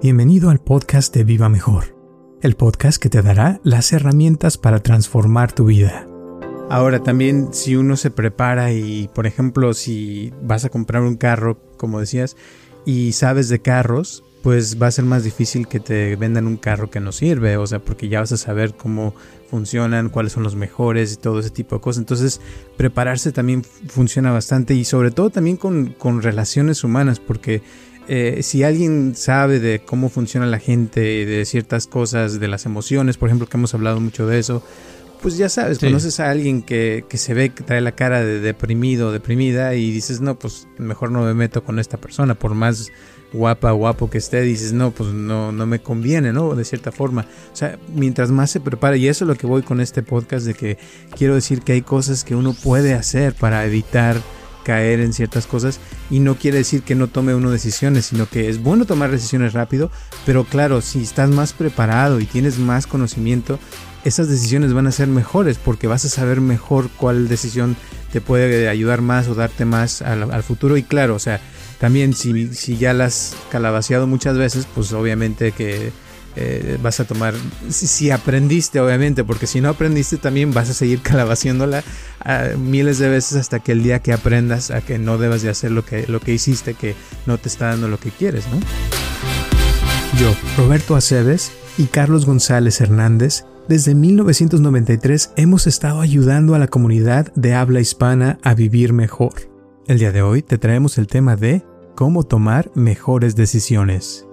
Bienvenido al podcast de Viva Mejor, el podcast que te dará las herramientas para transformar tu vida. Ahora también si uno se prepara y por ejemplo si vas a comprar un carro, como decías, y sabes de carros, pues va a ser más difícil que te vendan un carro que no sirve, o sea, porque ya vas a saber cómo funcionan, cuáles son los mejores y todo ese tipo de cosas. Entonces, prepararse también funciona bastante y sobre todo también con, con relaciones humanas, porque eh, si alguien sabe de cómo funciona la gente, de ciertas cosas, de las emociones, por ejemplo, que hemos hablado mucho de eso, pues ya sabes, conoces a alguien que, que, se ve que trae la cara de deprimido, deprimida y dices, no, pues mejor no me meto con esta persona, por más guapa, guapo que esté, dices, no, pues no, no me conviene, ¿no? De cierta forma. O sea, mientras más se prepara, y eso es lo que voy con este podcast, de que quiero decir que hay cosas que uno puede hacer para evitar caer en ciertas cosas y no quiere decir que no tome uno decisiones, sino que es bueno tomar decisiones rápido, pero claro, si estás más preparado y tienes más conocimiento, esas decisiones van a ser mejores porque vas a saber mejor cuál decisión te puede ayudar más o darte más al, al futuro. Y claro, o sea, también si, si ya las calabaceado muchas veces, pues obviamente que eh, vas a tomar, si, aprendiste obviamente, porque si no aprendiste también vas a seguir calabaciándola ah, miles de veces hasta que el día que aprendas a que no debas de hacer lo que, lo que hiciste, que no te está dando lo que quieres, ¿no? Yo, Roberto Aceves y Carlos González Hernández, desde 1993 hemos estado ayudando a la comunidad de habla hispana a vivir mejor. El día de hoy te traemos el tema de cómo tomar mejores decisiones.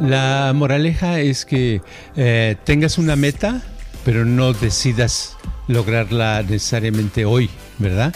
La moraleja es que eh, tengas una meta, pero no decidas lograrla necesariamente hoy, ¿verdad?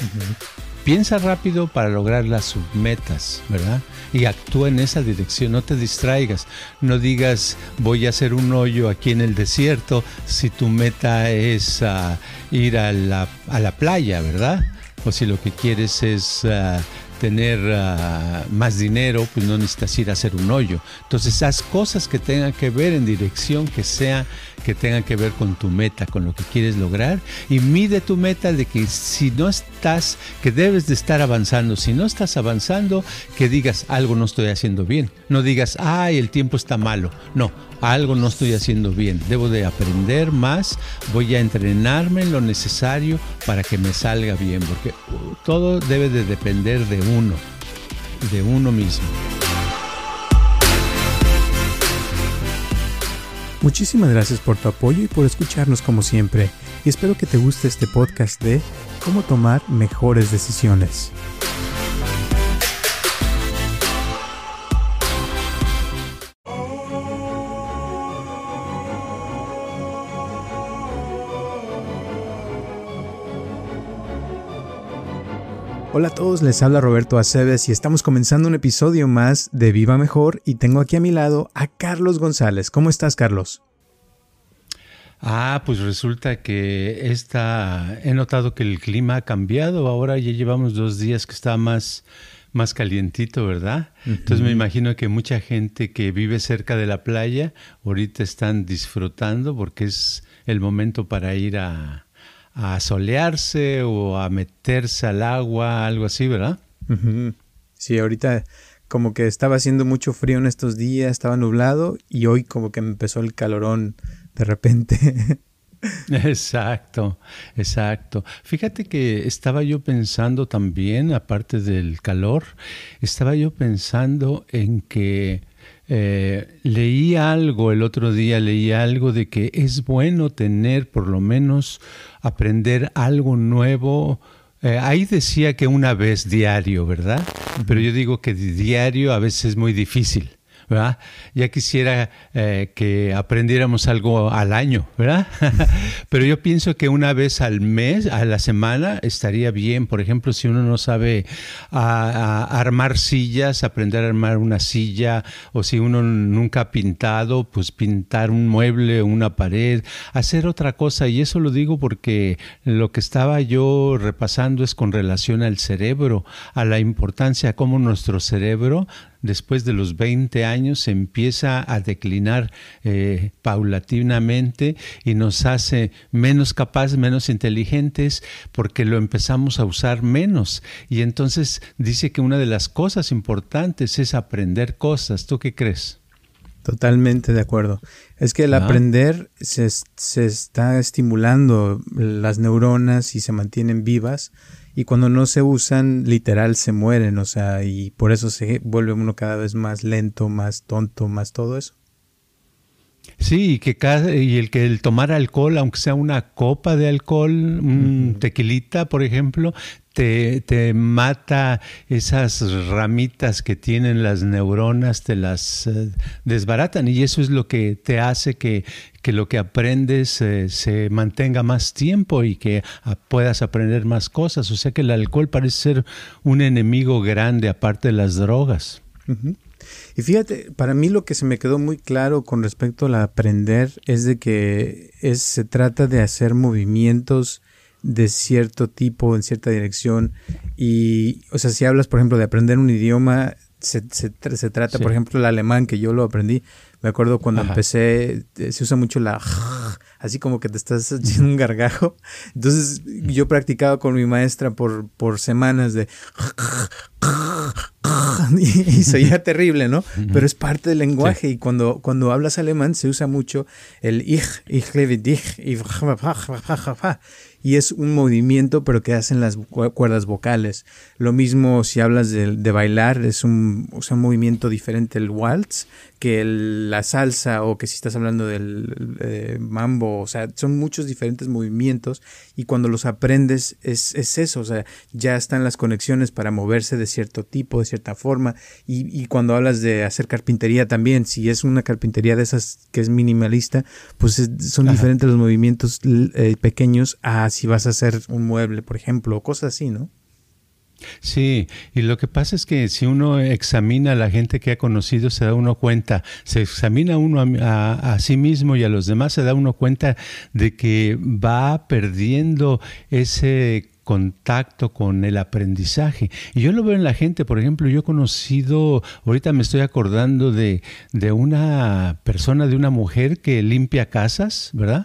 Piensa rápido para lograr las submetas, ¿verdad? Y actúa en esa dirección, no te distraigas, no digas voy a hacer un hoyo aquí en el desierto si tu meta es ah, ir a la, a la, playa, ¿verdad? O si lo que quieres es ah, tener ah, más dinero, pues no necesitas ir a hacer un hoyo. Entonces, haz cosas que tengan que ver en dirección que sea que tengan que ver con tu meta, con lo que quieres lograr y mide tu meta de que si no estás, que debes de estar avanzando, si no estás avanzando, que digas algo no estoy haciendo bien, no digas, ay, el tiempo está malo, no, algo no estoy haciendo bien, debo de aprender más, voy a entrenarme en lo necesario para que me salga bien, porque todo debe de depender de uno, de uno mismo. Muchísimas gracias por tu apoyo y por escucharnos como siempre, y espero que te guste este podcast de cómo tomar mejores decisiones. Hola a todos, les habla Roberto Aceves y estamos comenzando un episodio más de Viva Mejor y tengo aquí a mi lado a Carlos González. ¿Cómo estás, Carlos? Ah, pues resulta que esta, he notado que el clima ha cambiado. Ahora ya llevamos dos días que está más, más calientito, ¿verdad? Entonces me imagino que mucha gente que vive cerca de la playa ahorita están disfrutando porque es el momento para ir a, a solearse o a meterse al agua, algo así, ¿verdad? Sí, ahorita como que estaba haciendo mucho frío en estos días, estaba nublado y hoy como que empezó el calorón de repente. Exacto, exacto. Fíjate que estaba yo pensando también, aparte del calor, estaba yo pensando en que eh, leí algo el otro día, leí algo de que es bueno tener por lo menos aprender algo nuevo. Eh, ahí decía que una vez diario, ¿verdad? Pero yo digo que diario a veces es muy difícil. ¿Verdad? Ya quisiera eh, que aprendiéramos algo al año, ¿verdad? Pero yo pienso que una vez al mes, a la semana, estaría bien. Por ejemplo, si uno no sabe armar sillas, aprender a armar una silla, o si uno nunca ha pintado, pues pintar un mueble, una pared, hacer otra cosa. Y eso lo digo porque lo que estaba yo repasando es con relación al cerebro, a la importancia, cómo nuestro cerebro después de los 20 años empieza a declinar eh, paulatinamente y nos hace menos capaces, menos inteligentes, porque lo empezamos a usar menos. Y entonces dice que una de las cosas importantes es aprender cosas. ¿Tú qué crees? Totalmente de acuerdo. Es que el aprender se, se, está estimulando las neuronas y se mantienen vivas y cuando no se usan, literal se mueren, o sea, y por eso se vuelve uno cada vez más lento, más tonto, más todo eso. Sí, y que cada, y el que el tomar alcohol, aunque sea una copa de alcohol, un tequilita, por ejemplo, te, te, mata esas ramitas que tienen las neuronas, te las eh, desbaratan y eso es lo que te hace que, que lo que aprendes eh, se mantenga más tiempo y que puedas aprender más cosas. O sea que el alcohol parece ser un enemigo grande aparte de las drogas. Y fíjate, para mí lo que se me quedó muy claro con respecto al aprender es de que es, se trata de hacer movimientos de cierto tipo, en cierta dirección. Y, o sea, si hablas, por ejemplo, de aprender un idioma, se, se, se trata, por ejemplo, el alemán, que yo lo aprendí. Me acuerdo cuando empecé, eh, se usa mucho la así como que te estás haciendo un gargajo. Entonces yo practicaba con mi maestra por, por semanas de y, se oía terrible, ¿no? Pero es parte del lenguaje y cuando, cuando hablas alemán se usa mucho el ich, ich lebe dich, y y es un movimiento pero que hacen las cuerdas vocales. Lo mismo si hablas de, de bailar, es un, un movimiento diferente el waltz que la salsa o que si estás hablando del eh, mambo, o sea, son muchos diferentes movimientos y cuando los aprendes es, es, eso, o sea, ya están las conexiones para moverse de cierto tipo, de cierta forma y, y cuando hablas de hacer carpintería también, si es una carpintería de esas que es minimalista, pues son diferentes los movimientos eh, pequeños a si vas a hacer un mueble, por ejemplo, o cosas así, ¿no? Sí, y lo que pasa es que si uno examina a la gente que ha conocido, se da uno cuenta, se examina uno a, sí mismo y a los demás, se da uno cuenta de que va perdiendo ese contacto con el aprendizaje. Y yo lo veo en la gente, por ejemplo, yo he conocido, ahorita me estoy acordando de, de una persona, de una mujer que limpia casas, ¿verdad?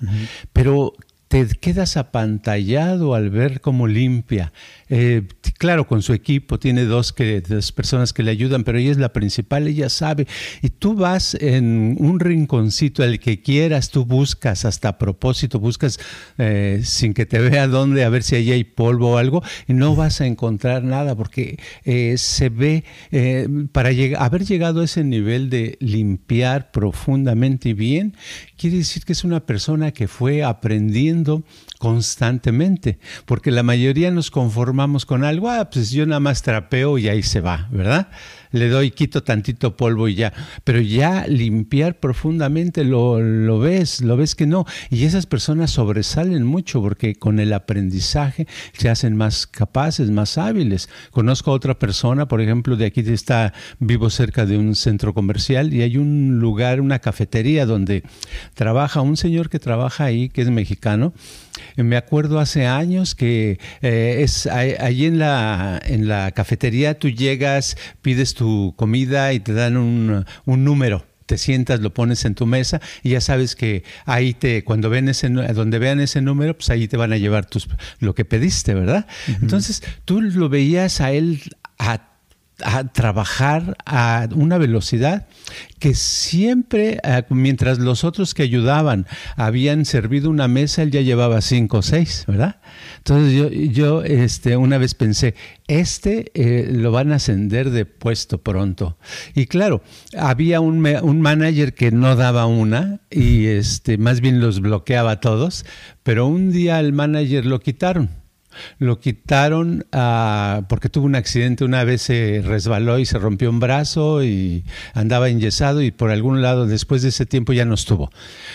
Pero te quedas apantallado al ver cómo limpia. Eh, claro, con su equipo, tiene dos, que, dos personas que le ayudan, pero ella es la principal, ella sabe. Y tú vas en un rinconcito, el que quieras, tú buscas hasta a propósito, buscas eh, sin que te vea dónde, a ver si ahí hay polvo o algo, y no vas a encontrar nada, porque eh, se ve, para haber llegado a ese nivel de limpiar profundamente y bien, quiere decir que es una persona que fue aprendiendo constantemente, porque la mayoría nos conformamos con algo, ah, pues yo nada más trapeo y ahí se va, ¿verdad? Le doy, quito tantito polvo y ya, pero ya limpiar profundamente lo, lo ves, lo ves que no, y esas personas sobresalen mucho porque con el aprendizaje se hacen más capaces, más hábiles. Conozco a otra persona, por ejemplo, de aquí está, vivo cerca de un centro comercial y hay un lugar, una cafetería donde trabaja un señor que trabaja ahí, que es mexicano, me acuerdo hace años que eh, es allí en la, en la cafetería tú llegas, pides tu comida y te dan un, un número te sientas, lo pones en tu mesa y ya sabes que ahí te, cuando ven ese, donde vean ese número, pues ahí te van a llevar tus, lo que pediste, ¿verdad? Entonces tú lo veías a él a a trabajar a una velocidad que siempre, eh, mientras los otros que ayudaban habían servido una mesa, él ya llevaba cinco o seis, ¿verdad? Entonces yo, yo este, una vez pensé, este eh, lo van a ascender de puesto pronto. Y claro, había un, un manager que no daba una y este, más bien los bloqueaba a todos, pero un día al manager lo quitaron lo quitaron ah, porque tuvo un accidente, una vez se resbaló y se rompió un brazo y andaba enyesado y por algún lado después de ese tiempo ya no estuvo.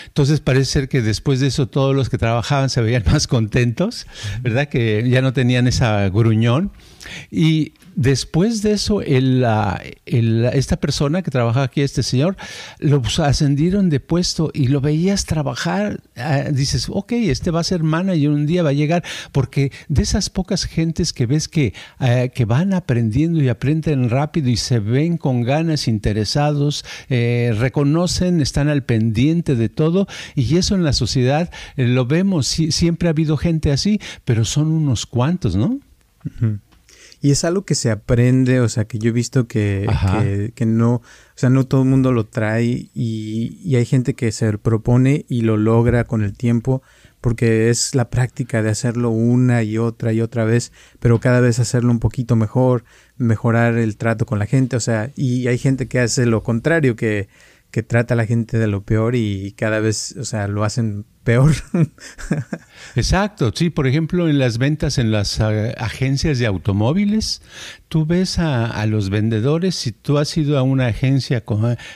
Entonces parece ser que después de eso todos los que trabajaban se veían más contentos, ¿verdad? Que ya no tenían esa gruñón Y después de eso, el, esta persona que trabaja aquí, este señor, lo ascendieron de puesto y lo veías trabajar. Ah, dices, ok, este va a ser manager, un día va a llegar, porque de esas pocas gentes que ves que, ah, que van aprendiendo y aprenden rápido y se ven con ganas, interesados, eh, reconocen, están al pendiente de todo, y eso en la sociedad eh, lo vemos, siempre ha habido gente así, pero son unos cuantos, ¿no? Y es algo que se aprende, o sea, que yo he visto que, que, no, o sea, no todo el mundo lo trae y, y, hay gente que se propone y lo logra con el tiempo porque es la práctica de hacerlo una y otra y otra vez, pero cada vez hacerlo un poquito mejor, mejorar el trato con la gente, o sea, y hay gente que hace lo contrario, que, que trata a la gente de lo peor y cada vez, o sea, lo hacen peor. Exacto, sí, por ejemplo, en las ventas en las eh, agencias de automóviles, tú ves a, los vendedores, si tú has ido a una agencia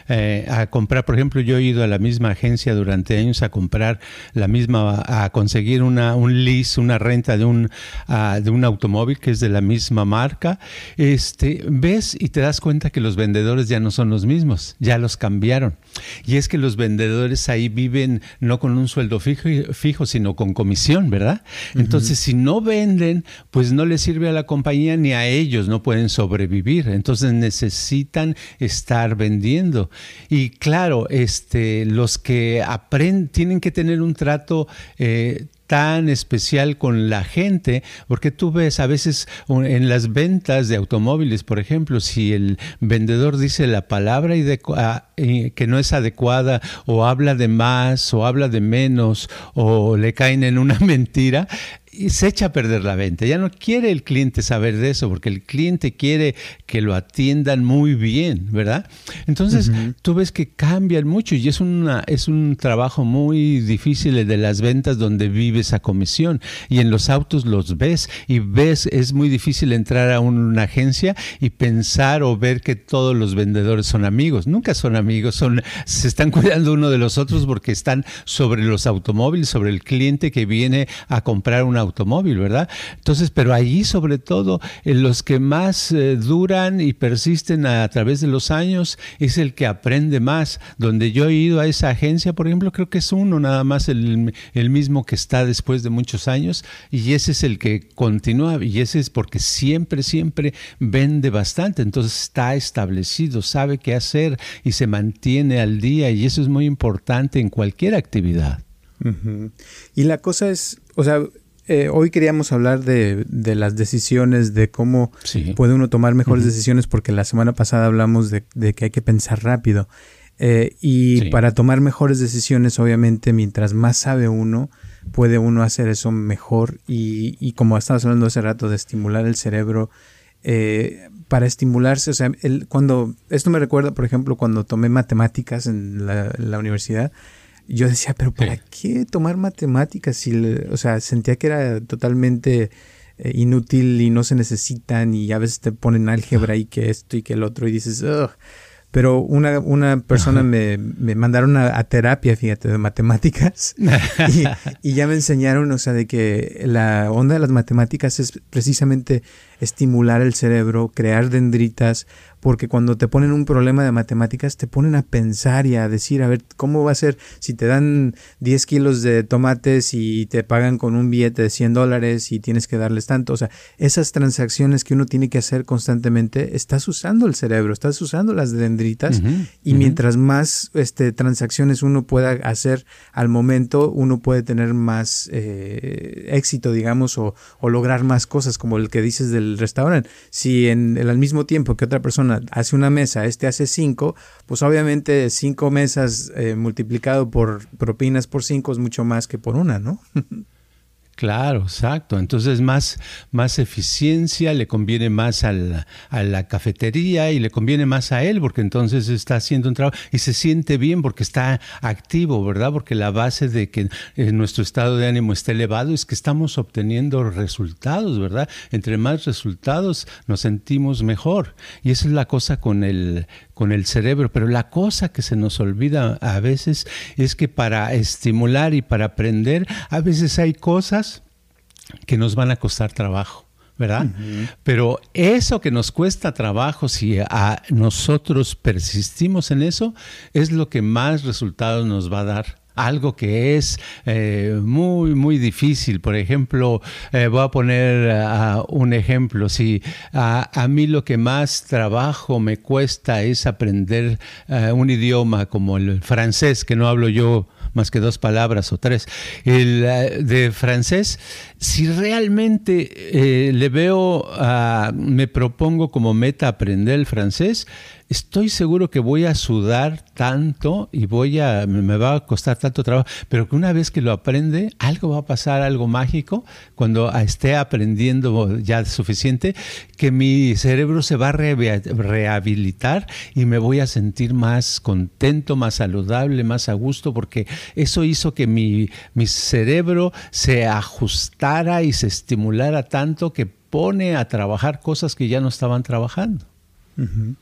eh, a comprar, por ejemplo, yo he ido a la misma agencia durante años a comprar la misma, a conseguir una, un lease, una renta de un, de un automóvil que es de la misma marca, este, ves y te das cuenta que los vendedores ya no son los mismos, ya los cambiaron. Y es que los vendedores ahí viven no con un sueldo fijo, fijo sino con comisión, ¿verdad? Entonces, si no venden, pues no les sirve a la compañía ni a ellos, no pueden sobrevivir. Entonces necesitan estar vendiendo. Y claro, este, los que aprenden, tienen que tener un trato eh, tan especial con la gente, porque tú ves a veces en las ventas de automóviles, por ejemplo, si el vendedor dice la palabra ah, que no es adecuada o habla de más o habla de menos o le caen en una mentira, y se echa a perder la venta. Ya no quiere el cliente saber de eso, porque el cliente quiere que lo atiendan muy bien, ¿verdad? Entonces, tú ves que cambian mucho y es, una, es un trabajo muy difícil el de las ventas donde vive esa comisión. Y en los autos los ves y ves, es muy difícil entrar a una agencia y pensar o ver que todos los vendedores son amigos. Nunca son amigos, son, se están cuidando uno de los otros porque están sobre los automóviles, sobre el cliente que viene a comprar una automóvil, ¿verdad? Entonces, pero allí sobre todo eh, los que más eh, duran y persisten a, través de los años es el que aprende más. Donde yo he ido a esa agencia, por ejemplo, creo que es uno nada más el mismo que está después de muchos años y ese es el que continúa y ese es porque siempre, siempre vende bastante. Entonces está establecido, sabe qué hacer y se mantiene al día y eso es muy importante en cualquier actividad. Y la cosa es, o sea, eh, hoy queríamos hablar de, de, las decisiones, de cómo puede uno tomar mejores decisiones, porque la semana pasada hablamos de, que hay que pensar rápido. Eh, y para tomar mejores decisiones, obviamente, mientras más sabe uno, puede uno hacer eso mejor. Y, y como estabas hablando hace rato de estimular el cerebro, eh, para estimularse, o sea, el, cuando, esto me recuerda, por ejemplo, cuando tomé matemáticas en la, en la universidad, yo decía, pero ¿para qué tomar matemáticas? Si, o sea, sentía que era totalmente eh, inútil y no se necesitan y a veces te ponen álgebra y que esto y que el otro y dices, Ugh. Pero una, una persona me, me, mandaron a, terapia, fíjate, de matemáticas. y, y, ya me enseñaron, o sea, de que la onda de las matemáticas es precisamente estimular el cerebro, crear dendritas, porque cuando te ponen un problema de matemáticas te ponen a pensar y a decir, a ver, ¿cómo va a ser si te dan 10 kilos de tomates y te pagan con un billete de 100 dólares y tienes que darles tanto? O sea, esas transacciones que uno tiene que hacer constantemente, estás usando el cerebro, estás usando las dendritas y mientras más este, transacciones uno pueda hacer al momento, uno puede tener más eh, éxito, digamos, o, o lograr más cosas, como el que dices del restaurante. Si en, el al mismo tiempo que otra persona hace una mesa, este hace cinco, pues obviamente cinco mesas eh, multiplicado por propinas por cinco es mucho más que por una, ¿no? Claro, exacto. Entonces más, más eficiencia, le conviene más a la, cafetería y le conviene más a él porque entonces está haciendo un trabajo y se siente bien porque está activo, ¿verdad? Porque la base de que eh, nuestro estado de ánimo esté elevado es que estamos obteniendo resultados, ¿verdad? Entre más resultados nos sentimos mejor. Y esa es la cosa con el, con el cerebro, pero la cosa que se nos olvida a veces es que para estimular y para aprender, a veces hay cosas que nos van a costar trabajo. ¿verdad? Pero eso que nos cuesta trabajo, si a nosotros persistimos en eso, es lo que más resultados nos va a dar algo que es eh, muy, muy difícil. Por ejemplo, eh, voy a poner uh, un ejemplo. Si a, mí lo que más trabajo me cuesta es aprender uh, un idioma como el francés, que no hablo yo más que dos palabras o tres. El de francés, si realmente eh, le veo, me propongo como meta aprender el francés, estoy seguro que voy a sudar tanto y voy a, me va a costar tanto trabajo, pero que una vez que lo aprende, algo va a pasar, algo mágico, cuando esté aprendiendo ya suficiente, que mi cerebro se va a rehabilitar y me voy a sentir más contento, más saludable, más a gusto, porque eso hizo que mi, mi cerebro se ajustara y se estimulara tanto que pone a trabajar cosas que ya no estaban trabajando. Uh -huh.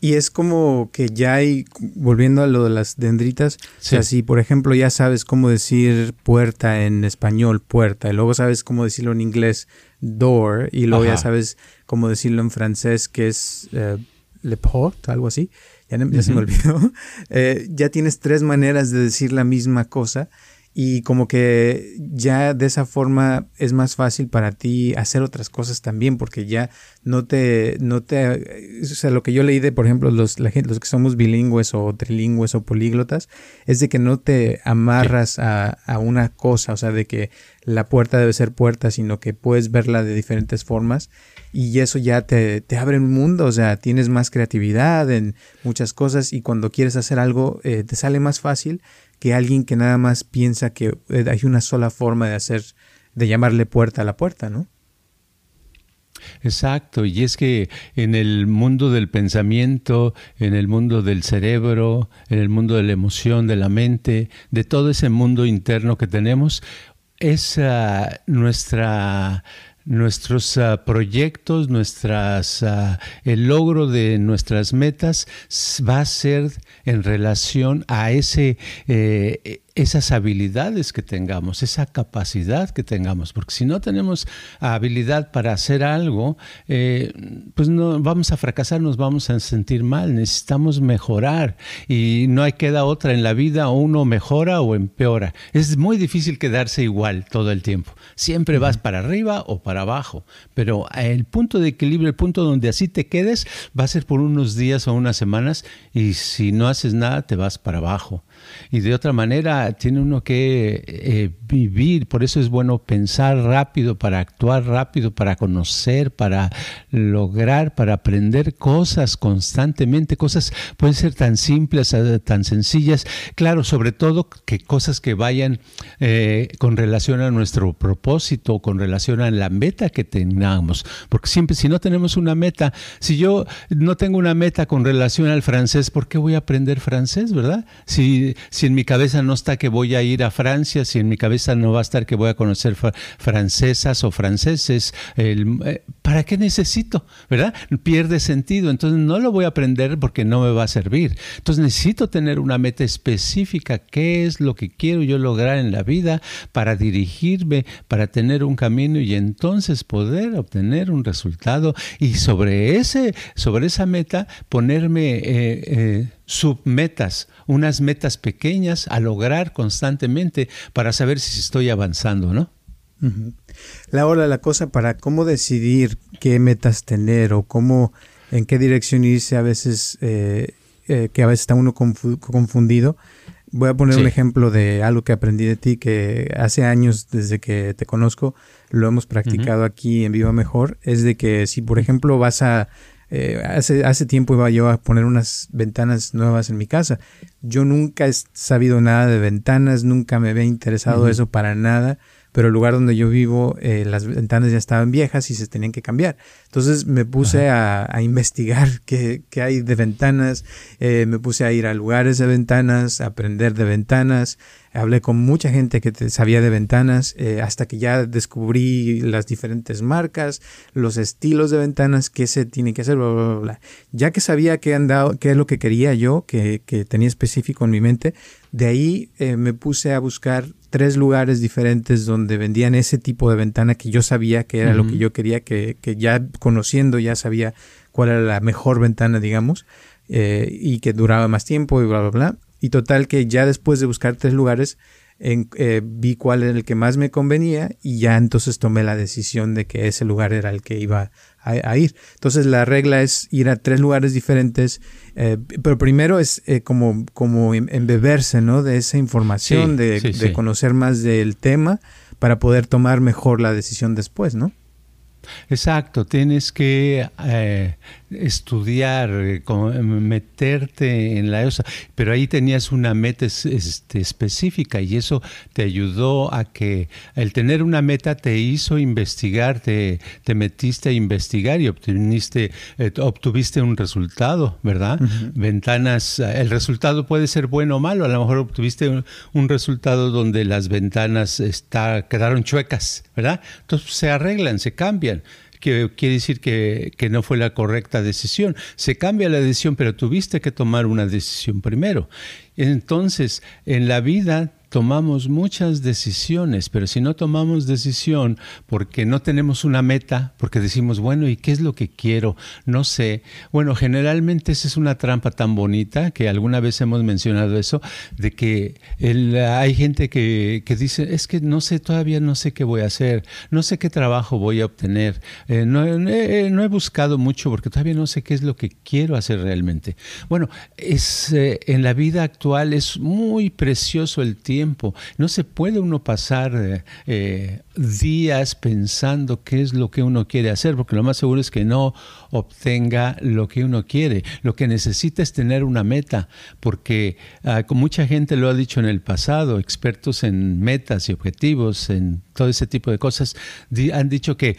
Y es como que ya hay, volviendo a lo de las dendritas, sí. o sea, si por ejemplo ya sabes cómo decir puerta en español, puerta, y luego sabes cómo decirlo en inglés, door, y luego Ajá. ya sabes cómo decirlo en francés, que es uh, le porte, algo así, ya, ya uh -huh. se me olvidó, eh, ya tienes tres maneras de decir la misma cosa y como que ya de esa forma es más fácil para ti hacer otras cosas también porque ya no te no te o sea lo que yo leí de por ejemplo los la gente, los que somos bilingües o trilingües o políglotas es de que no te amarras a, a una cosa o sea de que la puerta debe ser puerta sino que puedes verla de diferentes formas y eso ya te, te abre un mundo, o sea, tienes más creatividad en muchas cosas y cuando quieres hacer algo eh, te sale más fácil que alguien que nada más piensa que eh, hay una sola forma de hacer, de llamarle puerta a la puerta, ¿no? Exacto, y es que en el mundo del pensamiento, en el mundo del cerebro, en el mundo de la emoción, de la mente, de todo ese mundo interno que tenemos, es nuestra nuestros uh, proyectos, nuestras, uh, el logro de nuestras metas va a ser en relación a ese, eh, esas habilidades que tengamos, esa capacidad que tengamos, porque si no tenemos habilidad para hacer algo, eh, pues no vamos a fracasar, nos vamos a sentir mal, necesitamos mejorar y no hay queda otra en la vida, uno mejora o empeora. Es muy difícil quedarse igual todo el tiempo, siempre vas para arriba o para abajo, pero el punto de equilibrio, el punto donde así te quedes, va a ser por unos días o unas semanas y si no haces nada te vas para abajo. Y de otra manera, tiene uno que eh, vivir, por eso es bueno pensar rápido, para actuar rápido, para conocer, para lograr, para aprender cosas constantemente, cosas pueden ser tan simples, eh, tan sencillas, claro, sobre todo que cosas que vayan eh, con relación a nuestro propósito, con relación a la meta que tengamos, porque siempre si no tenemos una meta, si yo no tengo una meta con relación al francés, ¿por qué voy a aprender francés, verdad? Si, si en mi cabeza no está que voy a ir a Francia, si en mi cabeza no va a estar que voy a conocer fr francesas o franceses, eh, ¿para qué necesito? ¿Verdad? Pierde sentido, entonces no lo voy a aprender porque no me va a servir. Entonces necesito tener una meta específica, qué es lo que quiero yo lograr en la vida para dirigirme, para tener un camino y entonces poder obtener un resultado y sobre ese sobre esa meta ponerme eh, eh, submetas, unas metas pequeñas a lograr constantemente para saber si estoy avanzando, ¿no? Uh -huh. La hora, la cosa para cómo decidir qué metas tener o cómo, en qué dirección irse a veces, eh, eh, que a veces está uno confundido. Voy a poner sí. un ejemplo de algo que aprendí de ti que hace años desde que te conozco lo hemos practicado uh -huh. aquí en Viva Mejor. Es de que si por ejemplo vas a eh, hace, hace tiempo iba yo a poner unas ventanas nuevas en mi casa. Yo nunca he sabido nada de ventanas, nunca me había interesado uh -huh. eso para nada, pero el lugar donde yo vivo, eh, las ventanas ya estaban viejas y se tenían que cambiar. Entonces me puse a, a, investigar qué, qué, hay de ventanas, eh, me puse a ir a lugares de ventanas, a aprender de ventanas, hablé con mucha gente que te, sabía de ventanas, eh, hasta que ya descubrí las diferentes marcas, los estilos de ventanas, qué se tiene que hacer, bla, bla, bla, bla. Ya que sabía qué, andado, qué es lo que quería yo, que, que tenía específico en mi mente, de ahí eh, me puse a buscar tres lugares diferentes donde vendían ese tipo de ventana que yo sabía que era lo que yo quería, que, que, ya conociendo ya sabía cuál era la mejor ventana, digamos, eh, y que duraba más tiempo y bla, bla, bla. Y total que ya después de buscar tres lugares, en, eh, vi cuál era el que más me convenía y ya entonces tomé la decisión de que ese lugar era el que iba a, ir. Entonces la regla es ir a tres lugares diferentes, eh, pero primero es eh, como, como em, embeberse ¿no? de esa información, de, de conocer más del tema para poder tomar mejor la decisión después, ¿no? Exacto, tienes que estudiar, eh, meterte en la EOSA, pero ahí tenías una meta este, específica y eso te ayudó a que el tener una meta te hizo investigar, te, te metiste a investigar y obtuviste, eh, obtuviste un resultado, ¿verdad? Ventanas, el resultado puede ser bueno o malo, a lo mejor obtuviste un, un resultado donde las ventanas está, quedaron chuecas, ¿verdad? Entonces se arreglan, se cambian quiere decir que, que, no fue la correcta decisión. Se cambia la decisión, pero tuviste que tomar una decisión primero. Entonces, en la vida tomamos muchas decisiones, pero si no tomamos decisión porque no tenemos una meta, porque decimos, bueno, ¿y qué es lo que quiero? No sé. Bueno, generalmente esa es una trampa tan bonita que alguna vez hemos mencionado eso, de que hay gente que, dice, es que no sé, todavía no sé qué voy a hacer, no sé qué trabajo voy a obtener, eh, no, eh, no, he buscado mucho porque todavía no sé qué es lo que quiero hacer realmente. Bueno, es, eh, en la vida actual es muy precioso el tiempo no se puede uno pasar eh, días pensando qué es lo que uno quiere hacer, porque lo más seguro es que no obtenga lo que uno quiere. Lo que necesita es tener una meta, porque uh, mucha gente lo ha dicho en el pasado, expertos en metas y objetivos, en todo ese tipo de cosas, han dicho que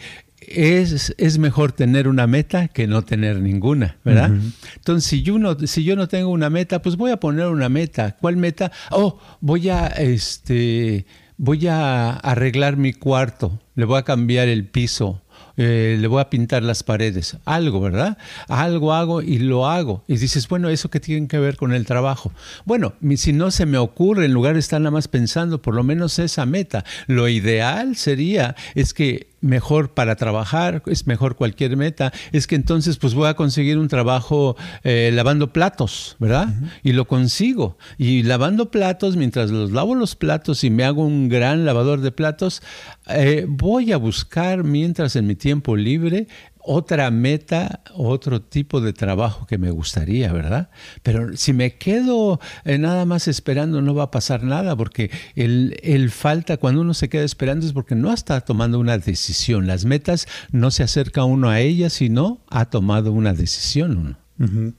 es, es, mejor tener una meta que no tener ninguna, ¿verdad? Entonces, si yo, no, si yo no tengo una meta, pues voy a poner una meta. ¿Cuál meta? Oh, voy a, este, voy a arreglar mi cuarto, le voy a cambiar el piso, eh, le voy a pintar las paredes, algo, ¿verdad? Algo hago y lo hago. Y dices, bueno, ¿eso qué tiene que ver con el trabajo? Bueno, si no se me ocurre, en lugar de estar nada más pensando, por lo menos esa meta, lo ideal sería es que mejor para trabajar, es mejor cualquier meta, es que entonces pues voy a conseguir un trabajo eh, lavando platos, ¿verdad? Y lo consigo. Y lavando platos, mientras los lavo los platos y me hago un gran lavador de platos, eh, voy a buscar mientras en mi tiempo libre otra meta, otro tipo de trabajo que me gustaría, ¿verdad? Pero si me quedo eh, nada más esperando, no va a pasar nada, porque el, falta, cuando uno se queda esperando es porque no está tomando una decisión. Las metas no se acerca uno a ellas, sino ha tomado una decisión uno.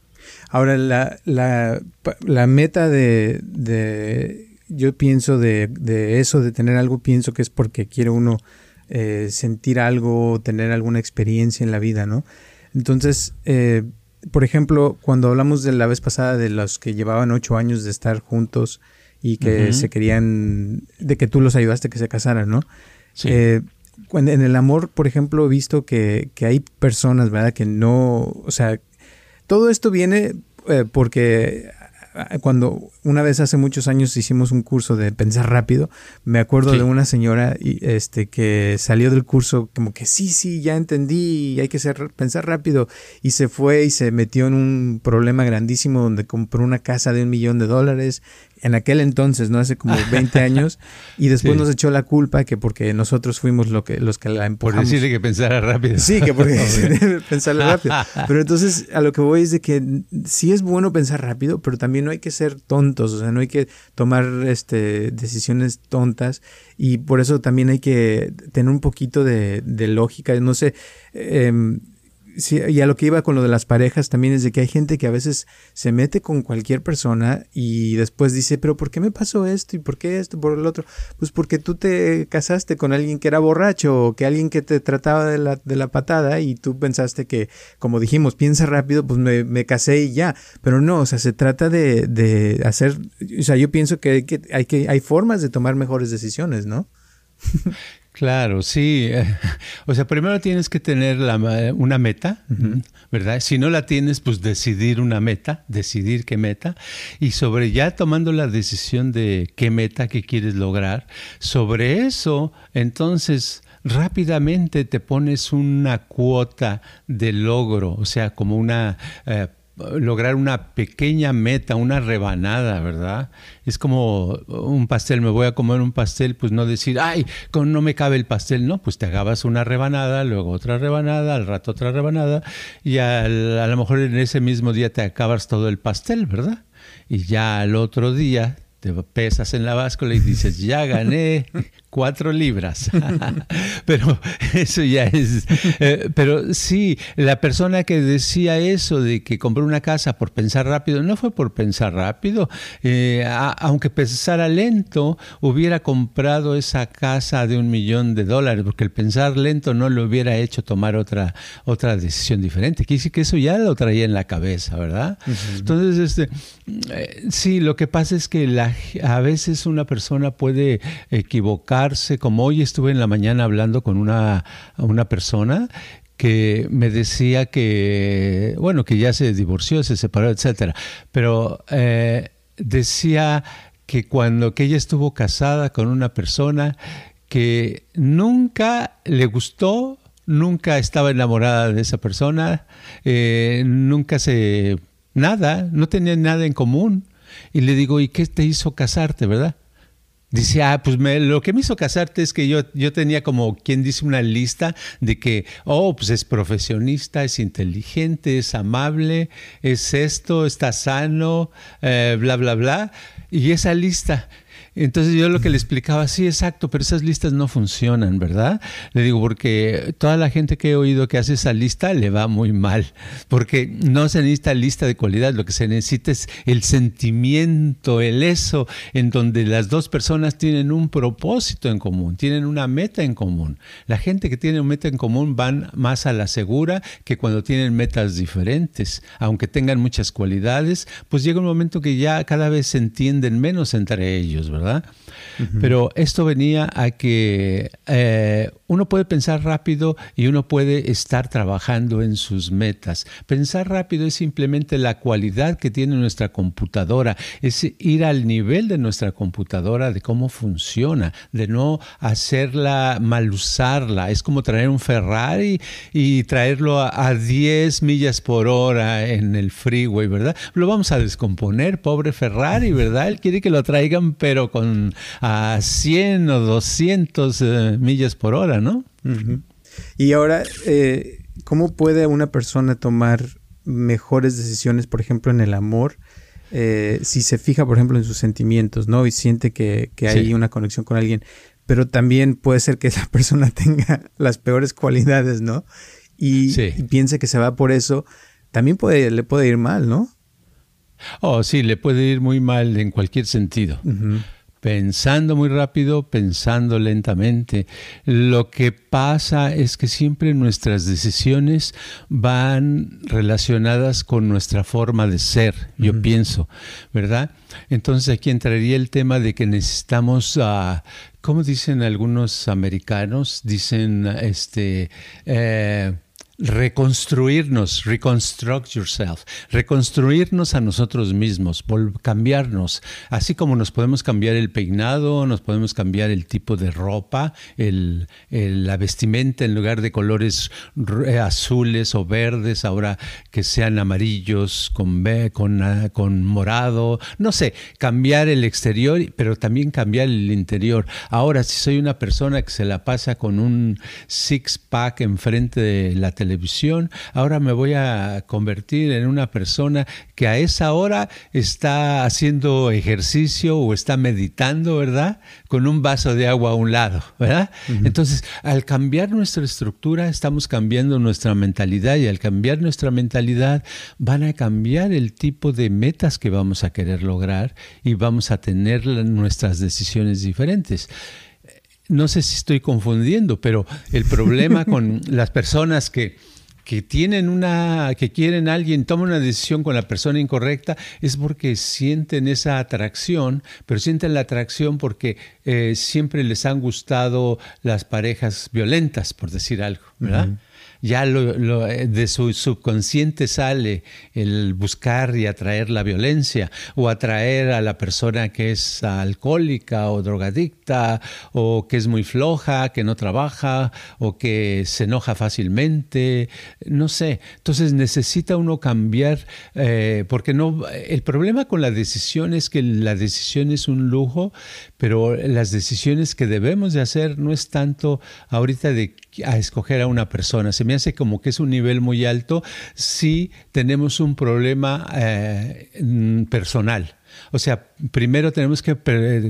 Ahora, la, la, la meta de, de, yo pienso de, de eso, de tener algo, pienso que es porque quiere uno eh, sentir algo, tener alguna experiencia en la vida, ¿no? Entonces, eh, por ejemplo, cuando hablamos de la vez pasada de los que llevaban ocho años de estar juntos y que se querían, de que tú los ayudaste a que se casaran, ¿no? Sí. Eh, en el amor, por ejemplo, he visto que, que, hay personas, ¿verdad? Que no, o sea, todo esto viene porque cuando una vez hace muchos años hicimos un curso de pensar rápido, me acuerdo de una señora este, que salió del curso como que sí, sí, ya entendí, hay que ser, pensar rápido y se fue y se metió en un problema grandísimo donde compró una casa de un millón de dólares en aquel entonces, ¿no? Hace como 20 años, y después nos echó la culpa que porque nosotros fuimos lo que, los que la empujamos. Por decirle que pensara rápido. Sí, que porque pensar rápido. Pero entonces a lo que voy es de que sí es bueno pensar rápido, pero también no hay que ser tontos, o sea, no hay que tomar este, decisiones tontas, y por eso también hay que tener un poquito de, de lógica, no sé, eh, Sí, y a lo que iba con lo de las parejas también es de que hay gente que a veces se mete con cualquier persona y después dice, pero ¿por qué me pasó esto? ¿Y por qué esto? ¿Por el otro? Pues porque tú te casaste con alguien que era borracho o que alguien que te trataba de la, de la patada y tú pensaste que, como dijimos, piensa rápido, pues me, me casé y ya. Pero no, o sea, se trata de, de hacer, o sea, yo pienso que hay, que hay que hay formas de tomar mejores decisiones, ¿no? Claro, sí. O sea, primero tienes que tener una meta, ¿verdad? Si no la tienes, pues decidir una meta, decidir qué meta. Y sobre ya tomando la decisión de qué meta que quieres lograr, sobre eso, entonces rápidamente te pones una cuota de logro, o sea, como una eh, lograr una pequeña meta, una rebanada, ¿verdad? Es como un pastel, me voy a comer un pastel, pues no decir, ay, no me cabe el pastel, no, pues te agabas una rebanada, luego otra rebanada, al rato otra rebanada, y a lo mejor en ese mismo día te acabas todo el pastel, ¿verdad? Y ya al otro día te pesas en la báscula y dices, ya gané cuatro libras. pero eso ya es... Eh, pero sí, la persona que decía eso de que compró una casa por pensar rápido, no fue por pensar rápido. Eh, aunque pensara lento, hubiera comprado esa casa de un millón de dólares, porque el pensar lento no le hubiera hecho tomar otra, otra decisión diferente. Quiere decir que eso ya lo traía en la cabeza, ¿verdad? Entonces, este, eh, sí, lo que pasa es que la, a veces una persona puede equivocar como hoy estuve en la mañana hablando con una, una persona que me decía que, bueno, que ya se divorció, se separó, etcétera, pero eh, decía que cuando que ella estuvo casada con una persona que nunca le gustó, nunca estaba enamorada de esa persona, eh, nunca se nada, no tenía nada en común. Y le digo, ¿y qué te hizo casarte, verdad? Dice, ah, pues me, lo que me hizo casarte es que yo, yo tenía como quien dice una lista de que, oh, pues es profesionista, es inteligente, es amable, es esto, está sano, eh, bla, bla, bla. Y esa lista, entonces yo lo que le explicaba, sí, exacto, pero esas listas no funcionan, ¿verdad? Le digo, porque toda la gente que he oído que hace esa lista le va muy mal, porque no se necesita lista de cualidad, lo que se necesita es el sentimiento, el eso, en donde las dos personas tienen un propósito en común, tienen una meta en común. La gente que tiene una meta en común van más a la segura que cuando tienen metas diferentes, aunque tengan muchas cualidades, pues llega un momento que ya cada vez se entienden menos entre ellos, ¿verdad? ¿verdad? Pero esto venía a que eh, uno puede pensar rápido y uno puede estar trabajando en sus metas. Pensar rápido es simplemente la cualidad que tiene nuestra computadora, es ir al nivel de nuestra computadora, de cómo funciona, de no hacerla mal usarla. Es como traer un Ferrari y traerlo a, a 10 millas por hora en el freeway, ¿verdad? Lo vamos a descomponer, pobre Ferrari, ¿verdad? Él quiere que lo traigan, pero con a 100 o 200 eh, millas por hora, ¿no? Y ahora, eh, ¿cómo puede una persona tomar mejores decisiones, por ejemplo, en el amor? Eh, si se fija, por ejemplo, en sus sentimientos, ¿no? Y siente que, hay una conexión con alguien, pero también puede ser que esa persona tenga las peores cualidades, ¿no? Y, piense que se va por eso, también puede, le puede ir mal, ¿no? Oh, sí, le puede ir muy mal en cualquier sentido pensando muy rápido, pensando lentamente. Lo que pasa es que siempre nuestras decisiones van relacionadas con nuestra forma de ser, yo pienso, ¿verdad? Entonces aquí entraría el tema de que necesitamos, uh, ¿cómo dicen algunos americanos? Dicen, este, eh, reconstruirnos, reconstruct yourself, reconstruirnos a nosotros mismos, cambiarnos, así como nos podemos cambiar el peinado, nos podemos cambiar el tipo de ropa, el, la vestimenta en lugar de colores eh, azules o verdes, ahora que sean amarillos con, con, ah, con morado, no sé, cambiar el exterior, pero también cambiar el interior. Ahora, si soy una persona que se la pasa con un six-pack enfrente de la televisión, televisión, ahora me voy a convertir en una persona que a esa hora está haciendo ejercicio o está meditando, ¿verdad? Con un vaso de agua a un lado, ¿verdad? Entonces, al cambiar nuestra estructura, estamos cambiando nuestra mentalidad y al cambiar nuestra mentalidad van a cambiar el tipo de metas que vamos a querer lograr y vamos a tener nuestras decisiones diferentes no sé si estoy confundiendo, pero el problema con las personas que, que tienen una, que quieren a alguien, toman una decisión con la persona incorrecta, es porque sienten esa atracción, pero sienten la atracción porque eh, siempre les han gustado las parejas violentas, por decir algo, ¿verdad? Ya lo, eh, de su subconsciente sale el buscar y atraer la violencia o atraer a la persona que es alcohólica o drogadicta o que es muy floja, que no trabaja o que se enoja fácilmente, no sé. Entonces necesita uno cambiar eh, porque no, el problema con la decisión es que la decisión es un lujo, pero las decisiones que debemos de hacer no es tanto ahorita de a escoger a una persona. Se me hace como que es un nivel muy alto si tenemos un problema eh, mm, personal. O sea, primero tenemos que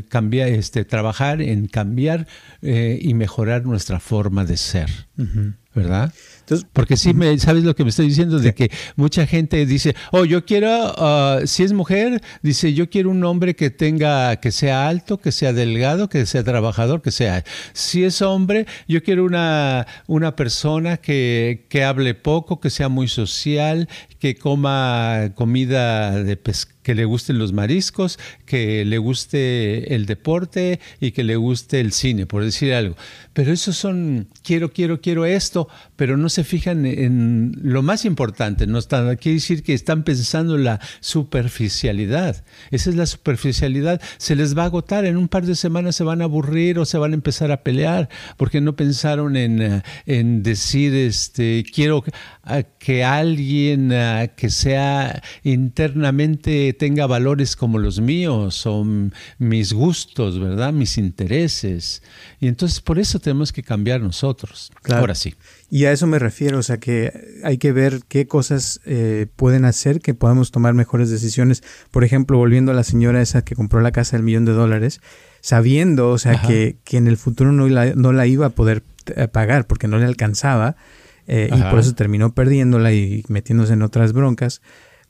cambiar, este, trabajar en cambiar eh, y mejorar nuestra forma de ser, ¿verdad? Porque sí, me, ¿sabes lo que me estoy diciendo? De que mucha gente dice, oh, yo quiero, ah, si es mujer, dice, yo quiero un hombre que tenga, que sea alto, que sea delgado, que sea trabajador, que sea. Si es hombre, yo quiero una, una persona que, que hable poco, que sea muy social, que coma comida de pescado que le gusten los mariscos, que le guste el deporte y que le guste el cine, por decir algo. Pero esos son, quiero, quiero, quiero esto, pero no se fijan en lo más importante. No están, quiere decir que están pensando en la superficialidad. Esa es la superficialidad. Se les va a agotar. En un par de semanas se van a aburrir o se van a empezar a pelear porque no pensaron en, eh, en decir, este, quiero que alguien que sea internamente tenga valores como los míos, son mis gustos, ¿verdad? Mis intereses. Y entonces por eso tenemos que cambiar nosotros. Ahora sí. Y a eso me refiero, o sea que hay que ver qué cosas eh, pueden hacer que podamos tomar mejores decisiones. Por ejemplo, volviendo a la señora esa que compró la casa del millón de dólares, sabiendo, o sea, que, que, en el futuro no la, no la iba a poder eh, pagar porque no le alcanzaba eh, y por eso terminó perdiéndola y metiéndose en otras broncas.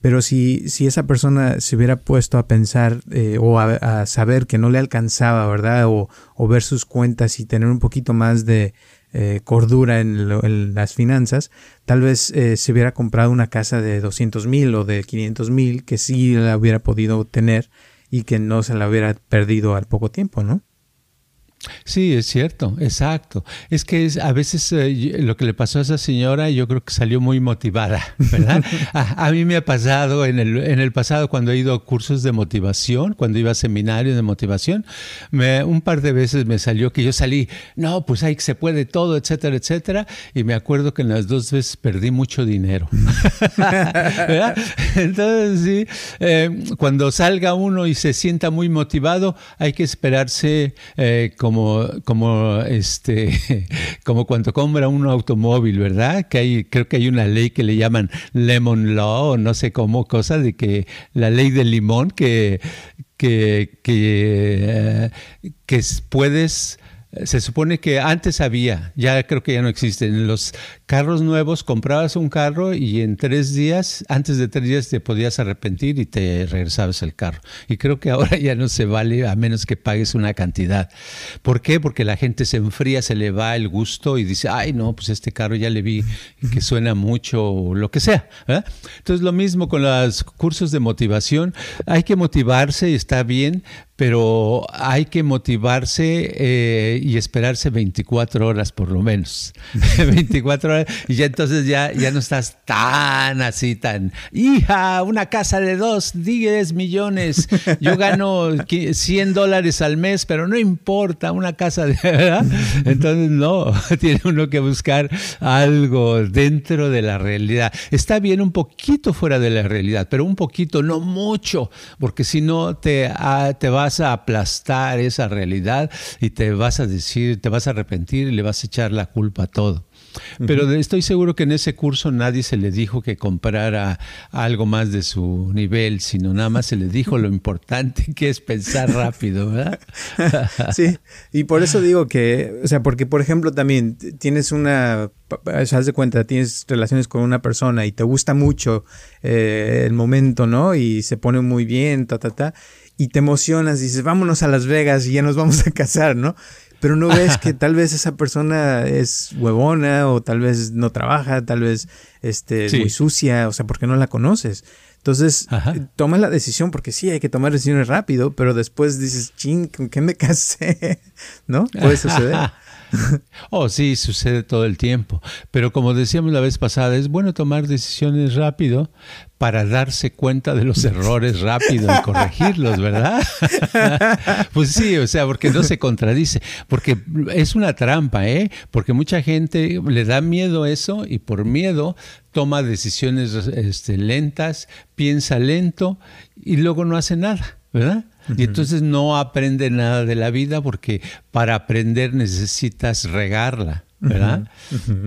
Pero si, si esa persona se hubiera puesto a pensar eh, o a, saber que no le alcanzaba, ¿verdad? O, o, ver sus cuentas y tener un poquito más de eh, cordura en, las finanzas, tal vez eh, se hubiera comprado una casa de 200 mil o de 500 mil que sí la hubiera podido tener y que no se la hubiera perdido al poco tiempo, ¿no? Sí, es cierto, exacto. Es que es, a veces eh, lo que le pasó a esa señora, yo creo que salió muy motivada, ¿verdad? a, mí me ha pasado en el, en el pasado cuando he ido a cursos de motivación, cuando iba a seminarios de motivación, me, un par de veces me salió que yo salí, no, pues ahí se puede todo, etcétera, etcétera, y me acuerdo que en las dos veces perdí mucho dinero. ¿verdad? Entonces, sí, eh, cuando salga uno y se sienta muy motivado, hay que esperarse eh, como, como, este, como cuando compra un automóvil, ¿verdad? Que hay, creo que hay una ley que le llaman Lemon Law o no sé cómo, cosa de que la ley del limón que, que, que, eh, puedes se supone que antes había, ya creo que ya no existen. En los carros nuevos comprabas un carro y en tres días, antes de tres días te podías arrepentir y te regresabas el carro. Y creo que ahora ya no se vale a menos que pagues una cantidad. ¿Por qué? Porque la gente se enfría, se le va el gusto y dice, ay no, pues este carro ya le vi que suena mucho o lo que sea. Entonces lo mismo con los cursos de motivación. Hay que motivarse y está bien, pero hay que motivarse eh, y esperarse 24 horas por lo menos. 24 horas y ya entonces ya, ya no estás tan así, tan, hija, una casa de 2, 10 millones, yo gano 100 dólares al mes, pero no importa, una casa de... ¿verdad? Entonces no, tiene uno que buscar algo dentro de la realidad. Está bien un poquito fuera de la realidad, pero un poquito, no mucho, porque si no te, ah, te vas a aplastar esa realidad y te vas a decir, te vas a arrepentir y le vas a echar la culpa a todo. Pero estoy seguro que en ese curso nadie se le dijo que comprara algo más de su nivel, sino nada más se le dijo lo importante que es pensar rápido, ¿verdad? sí, y por eso digo que, o sea, porque por ejemplo también tienes una, haz de cuenta, tienes relaciones con una persona y te gusta mucho eh, el momento, ¿no? Y se pone muy bien, ta, ta, ta y te emocionas, dices, vámonos a Las Vegas y ya nos vamos a casar, ¿no? Pero no ves que tal vez esa persona es huevona o tal vez no trabaja, tal vez este, es muy sucia, o sea, porque no la conoces. Entonces, eh, toma la decisión, porque sí, hay que tomar decisiones rápido, pero después dices, ching, ¿con qué me casé? ¿No? Puede suceder. oh, sí, sucede todo el tiempo. Pero como decíamos la vez pasada, es bueno tomar decisiones rápido para darse cuenta de los errores rápido y corregirlos, ¿verdad? pues sí, o sea, porque no se contradice, porque es una trampa, ¿eh? Porque mucha gente le da miedo eso y por miedo toma decisiones este, lentas, piensa lento y luego no hace nada, ¿verdad? Y entonces no aprende nada de la vida porque para aprender necesitas regarla. ¿Verdad?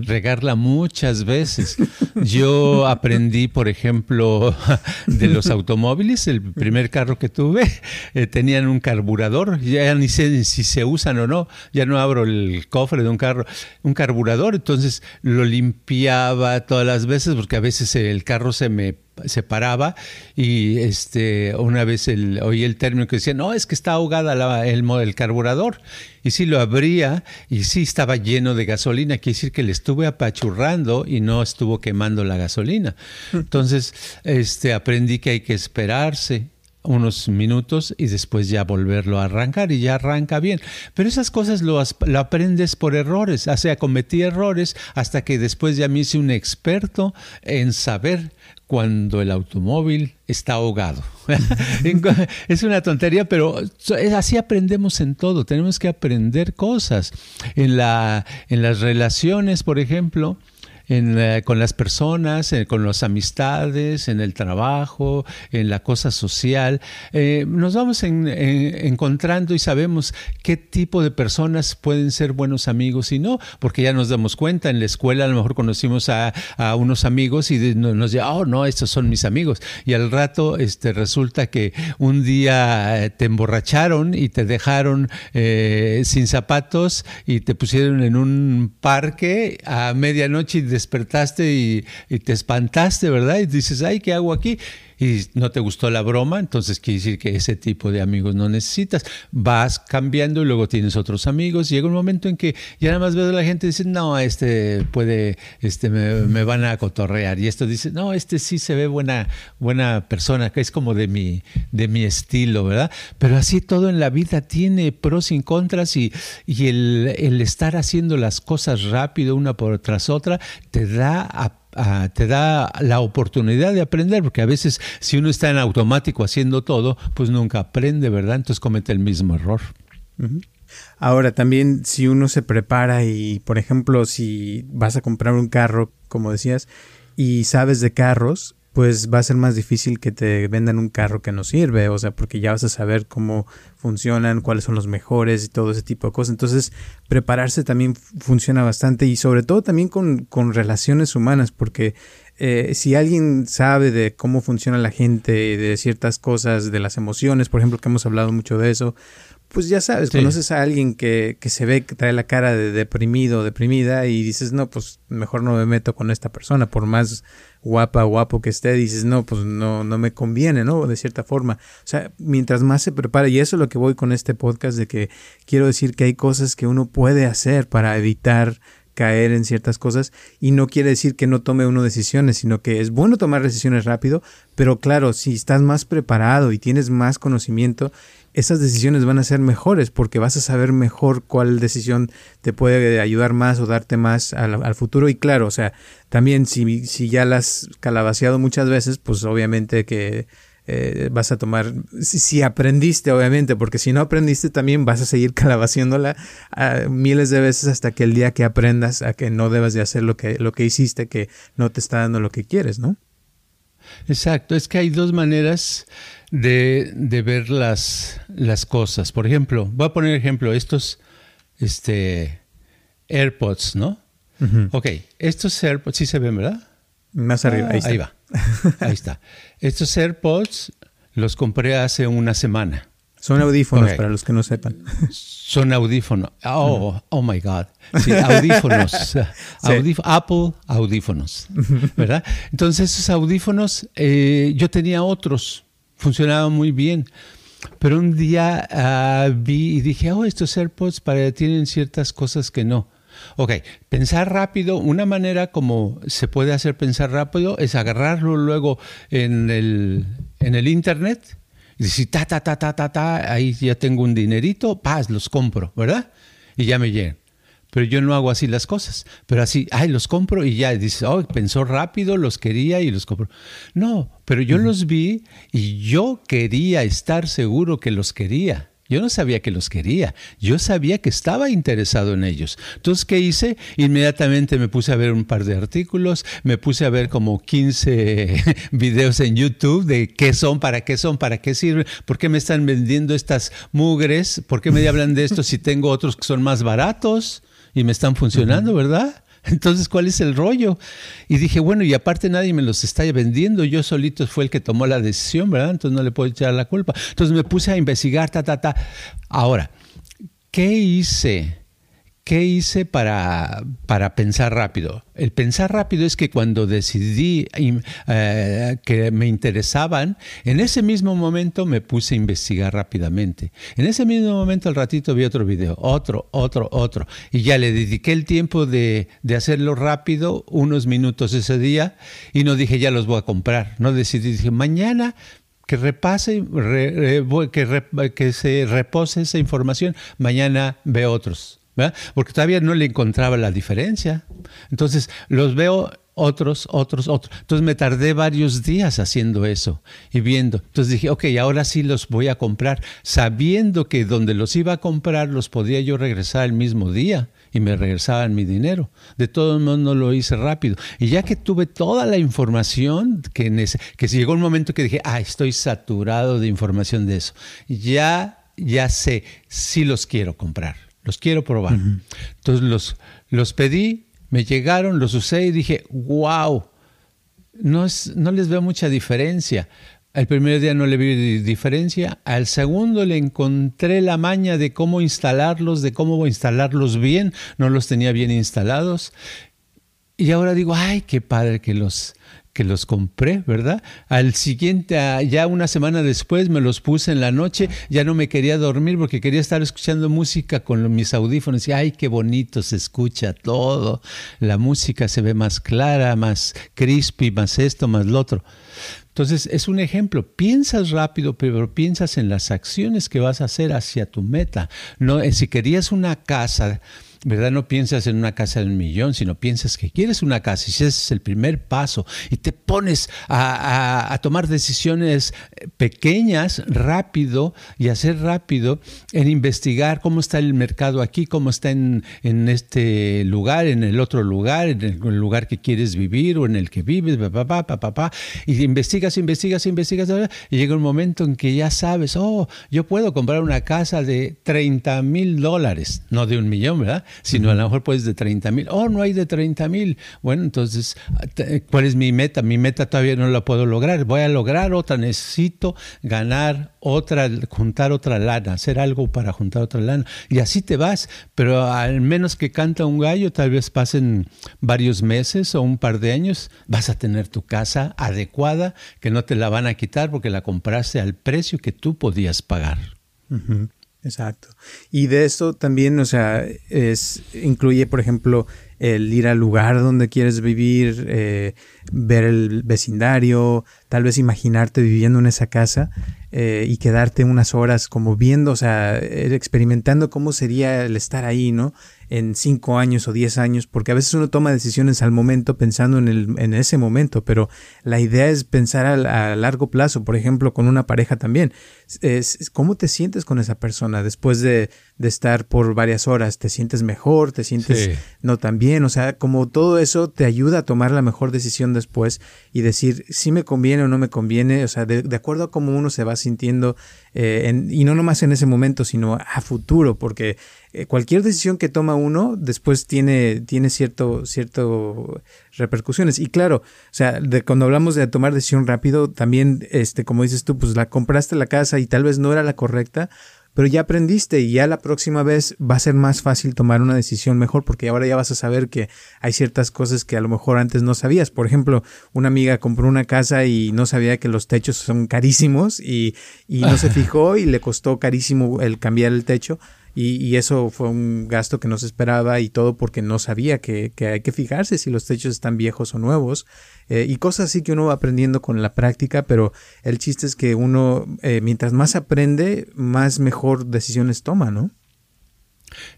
Regarla muchas veces. Yo aprendí, por ejemplo, de los automóviles, el primer carro que tuve, eh, tenían un carburador, ya ni sé si se usan o no, ya no abro el cofre de un carro, un carburador, entonces lo limpiaba todas las veces porque a veces el carro se me se paraba y este una vez el, oí el término que decía, no, es que está ahogada el, el carburador. Y sí lo abría y sí estaba lleno de gasolina, quiere decir que le estuve apachurrando y no estuvo quemando la gasolina. Entonces, este, aprendí que hay que esperarse unos minutos y después ya volverlo a arrancar y ya arranca bien. Pero esas cosas lo, aprendes por errores. O sea, cometí errores hasta que después ya me hice un experto en saber cuando el automóvil está ahogado. es una tontería, pero así aprendemos en todo. Tenemos que aprender cosas. En, la, en las relaciones, por ejemplo, con las personas, con las amistades, en el trabajo, en la cosa social. Eh, nos vamos encontrando y sabemos qué tipo de personas pueden ser buenos amigos y no, porque ya nos damos cuenta. En la escuela a lo mejor conocimos a, unos amigos y nos decían, oh, no, estos son mis amigos. Y al rato este, resulta que un día te emborracharon y te dejaron eh, sin zapatos y te pusieron en un parque a medianoche y despertaste y, te espantaste, ¿verdad? Y dices, ay, ¿qué hago aquí? Y no te gustó la broma, entonces quiere decir que ese tipo de amigos no necesitas. Vas cambiando y luego tienes otros amigos. Llega un momento en que ya nada más ves a la gente y dice, no, este puede, este me, van a cotorrear. Y esto dice, no, este sí se ve buena, buena persona, que es como de mi, de mi estilo, ¿verdad? Pero así todo en la vida tiene pros y contras y, y el, el estar haciendo las cosas rápido una por tras otra te da a te da la oportunidad de aprender, porque a veces si uno está en automático haciendo todo, pues nunca aprende, ¿verdad? Entonces comete el mismo error. Ahora también si uno se prepara y, por ejemplo, si vas a comprar un carro, como decías, y sabes de carros, pues va a ser más difícil que te vendan un carro que no sirve, o sea, porque ya vas a saber cómo funcionan, cuáles son los mejores y todo ese tipo de cosas. Entonces, prepararse también funciona bastante y sobre todo también con, con relaciones humanas, porque eh, si alguien sabe de cómo funciona la gente, de ciertas cosas, de las emociones, por ejemplo, que hemos hablado mucho de eso, pues ya sabes, conoces a alguien que, que, se ve que trae la cara de deprimido, deprimida y dices, no, pues mejor no me meto con esta persona, por más guapa, guapo que esté, dices, no, pues no, no me conviene, ¿no? De cierta forma. O sea, mientras más se prepara, y eso es lo que voy con este podcast, de que quiero decir que hay cosas que uno puede hacer para evitar caer en ciertas cosas y no quiere decir que no tome uno decisiones, sino que es bueno tomar decisiones rápido, pero claro, si estás más preparado y tienes más conocimiento, esas decisiones van a ser mejores porque vas a saber mejor cuál decisión te puede ayudar más o darte más al, futuro. Y claro, o sea, también si, ya las has calabaceado muchas veces, pues obviamente que eh, vas a tomar, si, aprendiste obviamente, porque si no aprendiste también vas a seguir calabaciándola ah, miles de veces hasta que el día que aprendas a que no debas de hacer lo que, lo que hiciste, que no te está dando lo que quieres, ¿no? Exacto, es que hay dos maneras de, de ver las, las, cosas. Por ejemplo, voy a poner ejemplo, estos este, AirPods, ¿no? Ok, estos AirPods sí se ven, ¿verdad? Más arriba, ahí, ahí va. Ahí está. Estos AirPods los compré hace una semana. Son audífonos, para los que no sepan. Son audífonos. Oh, oh my God. Sí, audífonos. Apple audífonos. ¿Verdad? Entonces, esos audífonos, eh, yo tenía otros. Funcionaban muy bien. Pero un día ah, vi y dije, oh, estos AirPods para, tienen ciertas cosas que no. Ok, pensar rápido, una manera como se puede hacer pensar rápido es agarrarlo luego en el, en el Internet decir, ta, ta, ta, ta, ta, ta, ahí ya tengo un dinerito, paz, los compro, ¿verdad? Y ya me llegan. Pero yo no hago así las cosas. Pero así, ay, los compro y ya dice, oh, pensó rápido, los quería y los compro. No, pero yo los vi y yo quería estar seguro que los quería. Yo no sabía que los quería, yo sabía que estaba interesado en ellos. Entonces, ¿qué hice? Inmediatamente me puse a ver un par de artículos, me puse a ver como 15 videos en YouTube de qué son, para qué son, para qué sirven, por qué me están vendiendo estas mugres, por qué me hablan de esto si tengo otros que son más baratos y me están funcionando, ¿verdad? Entonces, ¿cuál es el rollo? Y dije, bueno, y aparte nadie me los está vendiendo, yo solito fue el que tomó la decisión, ¿verdad? Entonces no le puedo echar la culpa. Entonces me puse a investigar, ta, ta, ta. Ahora, ¿qué hice? ¿Qué hice para, para, pensar rápido? El pensar rápido es que cuando decidí eh, que me interesaban, en ese mismo momento me puse a investigar rápidamente. En ese mismo momento al ratito vi otro video, otro, otro, otro. Y ya le dediqué el tiempo de, de hacerlo rápido, unos minutos ese día, y no dije ya los voy a comprar. No decidí, dije mañana que repase, que, que se repose esa información, mañana ve otros porque todavía no le encontraba la diferencia. Entonces los veo otros, otros, otros. Entonces me tardé varios días haciendo eso y viendo. Entonces dije, ok, ahora sí los voy a comprar, sabiendo que donde los iba a comprar los podía yo regresar el mismo día y me regresaban mi dinero. De todos modos no lo hice rápido. Y ya que tuve toda la información, que, que llegó un momento que dije, ah, estoy saturado de información de eso. Ya, ya sé, sí los quiero comprar los quiero probar. Entonces los, los pedí, me llegaron, los usé y dije, wow, no, es, no les veo mucha diferencia. El primer día no le vi diferencia, al segundo le encontré la maña de cómo instalarlos, de cómo instalarlos bien, no los tenía bien instalados. Y ahora digo, ay, qué padre que los, que los compré, ¿verdad? Al siguiente, ya una semana después me los puse en la noche, ya no me quería dormir porque quería estar escuchando música con mis audífonos y ay, qué bonito se escucha todo, la música se ve más clara, más crispy, más esto, más lo otro. Entonces es un ejemplo, piensas rápido, pero piensas en las acciones que vas a hacer hacia tu meta. No, eh, si querías una casa, ¿verdad? No piensas en una casa de un millón, sino piensas que quieres una casa y ese es el primer paso y te pones a, tomar decisiones pequeñas, rápido y hacer rápido en investigar cómo está el mercado aquí, cómo está en, este lugar, en el otro lugar, en el, lugar que quieres vivir o en el que vives, papá, papá, papá, y investigas, investigas, investigas, y llega un momento en que ya sabes, oh, yo puedo comprar una casa de 30 mil dólares, no de un millón, ¿verdad? Sino a lo mejor puedes de 30 mil. Oh, no hay de 30 mil. Bueno, entonces, ¿cuál es mi meta? Mi meta todavía no la puedo lograr. Voy a lograr otra. Necesito ganar otra, juntar otra lana, hacer algo para juntar otra lana. Y así te vas. Pero al menos que canta un gallo, tal vez pasen varios meses o un par de años, vas a tener tu casa adecuada, que no te la van a quitar porque la compraste al precio que tú podías pagar. Exacto. Y de esto también, o sea, es, incluye, por ejemplo, el ir al lugar donde quieres vivir, eh, ver el vecindario, tal vez imaginarte viviendo en esa casa eh, y quedarte unas horas como viendo, o sea, experimentando cómo sería el estar ahí, ¿no? En cinco años o diez años, porque a veces uno toma decisiones al momento pensando en, el, en ese momento, pero la idea es pensar a, largo plazo, por ejemplo, con una pareja también. Es, ¿Cómo te sientes con esa persona después de, de, estar por varias horas? ¿Te sientes mejor? ¿Te sientes no tan bien? O sea, como todo eso te ayuda a tomar la mejor decisión después y decir si me conviene o no me conviene, o sea, de, de acuerdo a cómo uno se va sintiendo eh, y no nomás en ese momento, sino a futuro, porque eh, cualquier decisión que toma uno después tiene, tiene cierto, cierto repercusiones. Y claro, o sea, de cuando hablamos de tomar decisión rápido, también, este, como dices tú, pues la compraste la casa y tal vez no era la correcta, pero ya aprendiste y ya la próxima vez va a ser más fácil tomar una decisión mejor porque ahora ya vas a saber que hay ciertas cosas que a lo mejor antes no sabías. Por ejemplo, una amiga compró una casa y no sabía que los techos son carísimos y, y no se fijó y le costó carísimo el cambiar el techo y, eso fue un gasto que no se esperaba y todo porque no sabía que, hay que fijarse si los techos están viejos o nuevos eh, y cosas así que uno va aprendiendo con la práctica, pero el chiste es que uno, eh, mientras más aprende, más mejor decisiones toma, ¿no?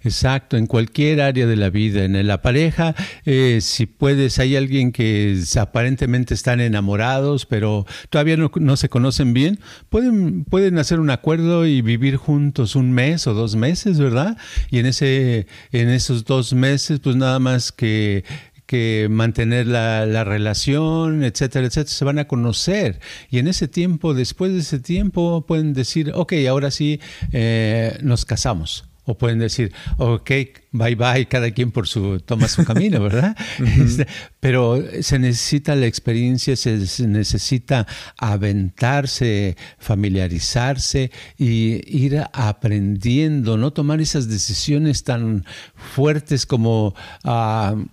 Exacto, en cualquier área de la vida, en la pareja, eh, si puedes, hay alguien que aparentemente están enamorados, pero todavía no, se conocen bien, pueden, pueden hacer un acuerdo y vivir juntos un mes o dos meses, ¿verdad? Y en, ese, en esos dos meses, pues nada más que que mantener la, la, relación, etcétera, etcétera, se van a conocer. Y en ese tiempo, después de ese tiempo, pueden decir, ok, ahora sí eh, nos casamos. O pueden decir, ok, bye bye, cada quien por su, toma su camino, ¿verdad? Este, pero se necesita la experiencia, se, necesita aventarse, familiarizarse y ir aprendiendo, no tomar esas decisiones tan fuertes como uh,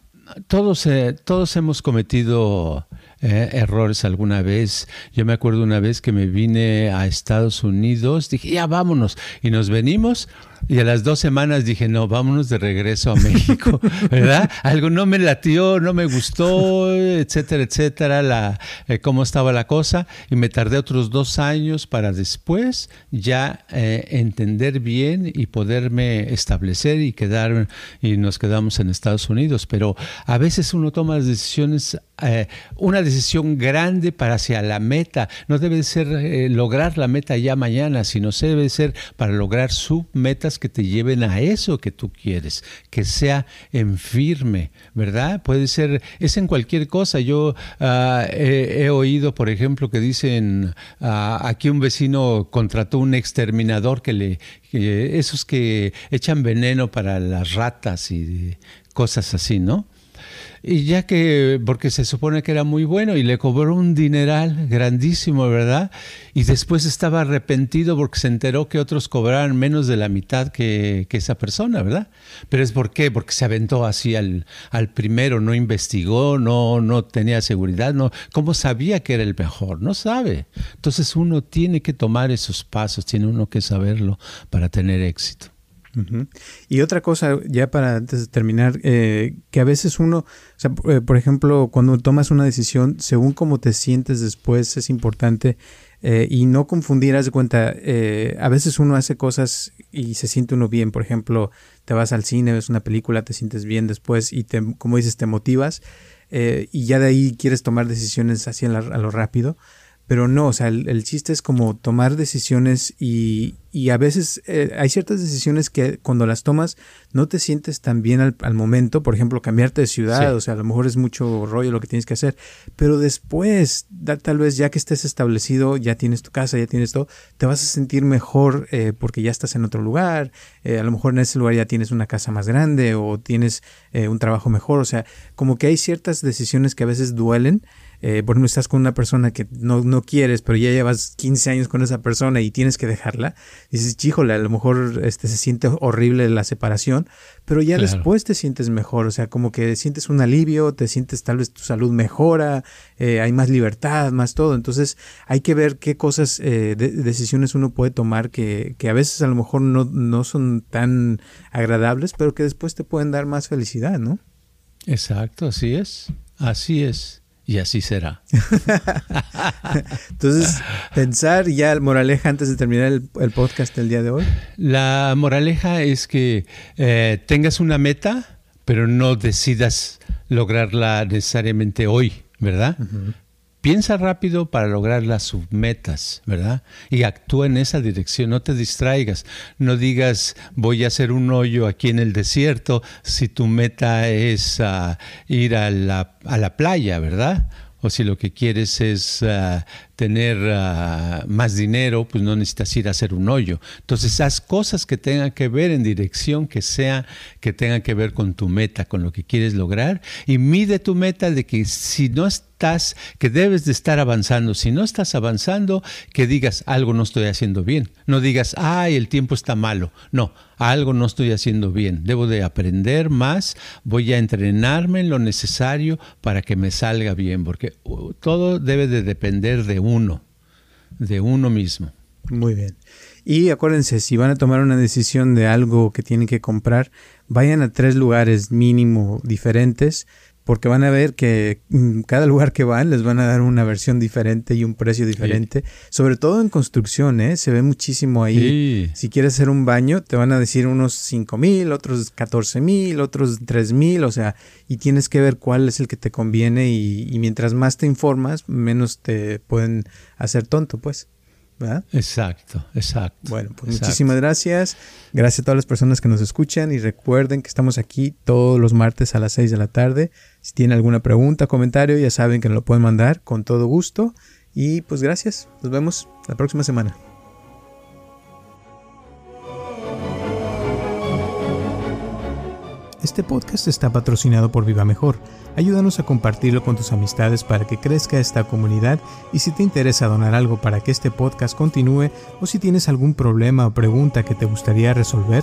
todos, eh, todos hemos cometido eh, errores alguna vez. Yo me acuerdo una vez que me vine a Estados Unidos, dije, ya vámonos, y nos venimos y a las dos semanas dije, no, vámonos de regreso a México, ¿verdad? Algo no me latió, no me gustó, etcétera, etcétera, la, eh, cómo estaba la cosa. Y me tardé otros dos años para después ya eh, entender bien y poderme establecer y quedar, y nos quedamos en Estados Unidos. Pero a veces uno toma las decisiones, eh, una decisión grande para hacia la meta. No debe ser lograr la meta ya mañana, sino debe ser para lograr su meta que te lleven a eso que tú quieres, que sea en firme, ¿verdad? Puede ser, es en cualquier cosa. Yo ah, he, oído, por ejemplo, que dicen, ah, aquí un vecino contrató un exterminador que le, esos que echan veneno para las ratas y cosas así, ¿no? Y ya que, porque se supone que era muy bueno y le cobró un dineral grandísimo, ¿verdad? Y después estaba arrepentido porque se enteró que otros cobraban menos de la mitad que, esa persona, ¿verdad? Pero es por qué, porque se aventó así al, al primero, no investigó, no, no tenía seguridad, no, ¿cómo sabía que era el mejor? No sabe. Entonces uno tiene que tomar esos pasos, tiene uno que saberlo para tener éxito. Y otra cosa, ya para antes de terminar, eh, que a veces uno, o sea, eh, por ejemplo, cuando tomas una decisión, según cómo te sientes después, es importante eh, y no confundir, haz de cuenta, a veces uno hace cosas y se siente uno bien, por ejemplo, te vas al cine, ves una película, te sientes bien después y te, como dices, te motivas y ya de ahí quieres tomar decisiones así a lo rápido. Pero no, o sea, el, chiste es como tomar decisiones y, y a veces eh, hay ciertas decisiones que cuando las tomas no te sientes tan bien al, momento, por ejemplo, cambiarte de ciudad, o sea, a lo mejor es mucho rollo lo que tienes que hacer, pero después, tal vez ya que estés establecido, ya tienes tu casa, ya tienes todo, te vas a sentir mejor eh, porque ya estás en otro lugar, eh, a lo mejor en ese lugar ya tienes una casa más grande o tienes un trabajo mejor, o sea, como que hay ciertas decisiones que a veces duelen eh, por ejemplo, estás con una persona que no, no, quieres, pero ya llevas 15 años con esa persona y tienes que dejarla, dices, híjole, a lo mejor este, se siente horrible la separación, pero ya después te sientes mejor, o sea, como que sientes un alivio, te sientes tal vez tu salud mejora, eh, hay más libertad, más todo, entonces hay que ver qué cosas, eh, decisiones uno puede tomar que, que a veces a lo mejor no, no son tan agradables, pero que después te pueden dar más felicidad, ¿no? Exacto, así es, así es. Y así será. Entonces, pensar ya moraleja antes de terminar el, podcast del día de hoy. La moraleja es que eh, tengas una meta, pero no decidas lograrla necesariamente hoy, ¿verdad? Piensa rápido para lograr las submetas, ¿verdad? Y actúa en esa dirección, no te distraigas, no digas voy a hacer un hoyo aquí en el desierto si tu meta es ah, ir a la, a la playa, ¿verdad? o si lo que quieres es ah, tener ah, más dinero, pues no necesitas ir a hacer un hoyo. Entonces, haz cosas que tengan que ver en dirección que sea, que tengan que ver con tu meta, con lo que quieres lograr, y mide tu meta de que si no es estás, que debes de estar avanzando. Si no estás avanzando, que digas algo no estoy haciendo bien. No digas, ay, el tiempo está malo. No, algo no estoy haciendo bien. Debo de aprender más, voy a entrenarme en lo necesario para que me salga bien, porque uh, todo debe de depender de uno, de uno mismo. Muy bien. Y acuérdense, si van a tomar una decisión de algo que tienen que comprar, vayan a tres lugares mínimo diferentes, porque van a ver que mm, cada lugar que van les van a dar una versión diferente y un precio diferente. Sobre todo en construcción, ¿eh? se ve muchísimo ahí. Si quieres hacer un baño, te van a decir unos 5 mil, otros 14 mil, otros 3 mil, o sea, y tienes que ver cuál es el que te conviene y, y mientras más te informas, menos te pueden hacer tonto, pues. Exacto, exacto. Bueno, pues muchísimas gracias. Gracias a todas las personas que nos escuchan y recuerden que estamos aquí todos los martes a las 6 de la tarde. Si tienen alguna pregunta, comentario, ya saben que nos lo pueden mandar con todo gusto. Y pues gracias. Nos vemos la próxima semana. Este podcast está patrocinado por Viva Mejor. Ayúdanos a compartirlo con tus amistades para que crezca esta comunidad y si te interesa donar algo para que este podcast continúe o si tienes algún problema o pregunta que te gustaría resolver,